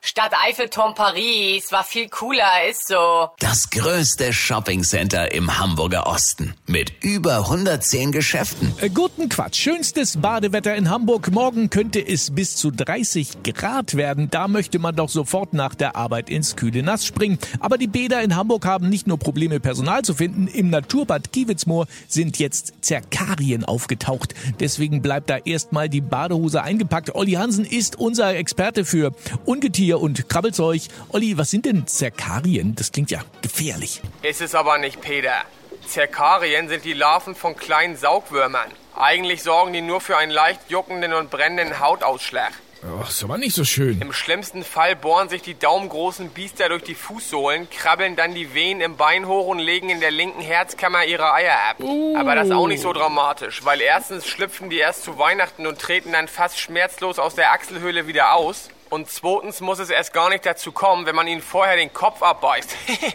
Stadt Eiffelturm Paris war viel cooler, ist so. Das größte Shoppingcenter im Hamburger Osten mit über 110 Geschäften. Äh, guten Quatsch. Schönstes Badewetter in Hamburg. Morgen könnte es bis zu 30 Grad werden. Da möchte man doch sofort nach der Arbeit ins kühle Nass springen. Aber die Bäder in Hamburg haben nicht nur Probleme, Personal zu finden. Im Naturbad Kiewitzmoor sind jetzt Zerkarien aufgetaucht. Deswegen bleibt da erstmal die Badehose eingepackt. Olli Hansen ist unser Experte für Ungetier und Krabbelzeug. Olli, was sind denn Zerkarien? Das klingt ja gefährlich. Ist es aber nicht, Peter. Zerkarien sind die Larven von kleinen Saugwürmern. Eigentlich sorgen die nur für einen leicht juckenden und brennenden Hautausschlag. Ach, ist aber nicht so schön. Im schlimmsten Fall bohren sich die daumengroßen Biester durch die Fußsohlen, krabbeln dann die Venen im Bein hoch und legen in der linken Herzkammer ihre Eier ab. Aber das ist auch nicht so dramatisch, weil erstens schlüpfen die erst zu Weihnachten und treten dann fast schmerzlos aus der Achselhöhle wieder aus. Und zweitens muss es erst gar nicht dazu kommen, wenn man ihnen vorher den Kopf abbeißt.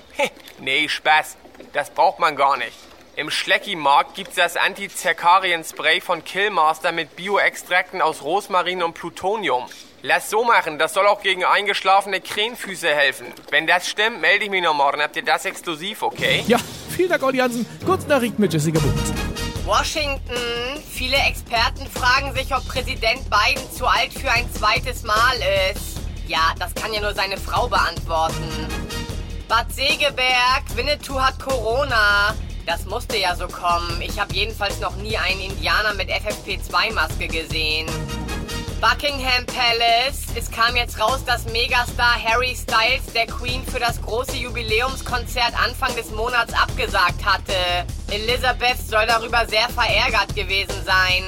nee, Spaß. Das braucht man gar nicht. Im Schlecki-Markt gibt's das Anti-Zerkarien-Spray von Killmaster mit Bioextrakten aus Rosmarin und Plutonium. Lass so machen, das soll auch gegen eingeschlafene Krähenfüße helfen. Wenn das stimmt, melde ich mich noch morgen. Habt ihr das exklusiv, okay? Ja, vielen Dank, Olli Hansen. Kurznachrichten mit Jessica Bums. Washington. Viele Experten fragen sich, ob Präsident Biden zu alt für ein zweites Mal ist. Ja, das kann ja nur seine Frau beantworten. Bad Segeberg, Winnetou hat Corona. Das musste ja so kommen. Ich habe jedenfalls noch nie einen Indianer mit FFP2-Maske gesehen. Buckingham Palace. Es kam jetzt raus, dass Megastar Harry Styles der Queen für das große Jubiläumskonzert Anfang des Monats abgesagt hatte. Elizabeth soll darüber sehr verärgert gewesen sein.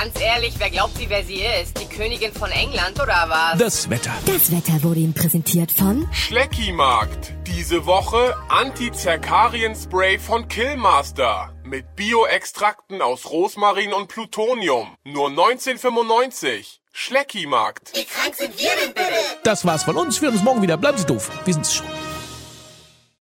Ganz ehrlich, wer glaubt sie, wer sie ist? Die Königin von England oder was? Das Wetter. Das Wetter wurde Ihnen präsentiert von Schlecki-Markt. Diese Woche Anti-Zerkarien-Spray von Killmaster. Mit Bioextrakten aus Rosmarin und Plutonium. Nur 1995. Schlecki-Markt. Das war's von uns. Wir hören uns morgen wieder. Bleiben Sie doof. Wir sind's schon.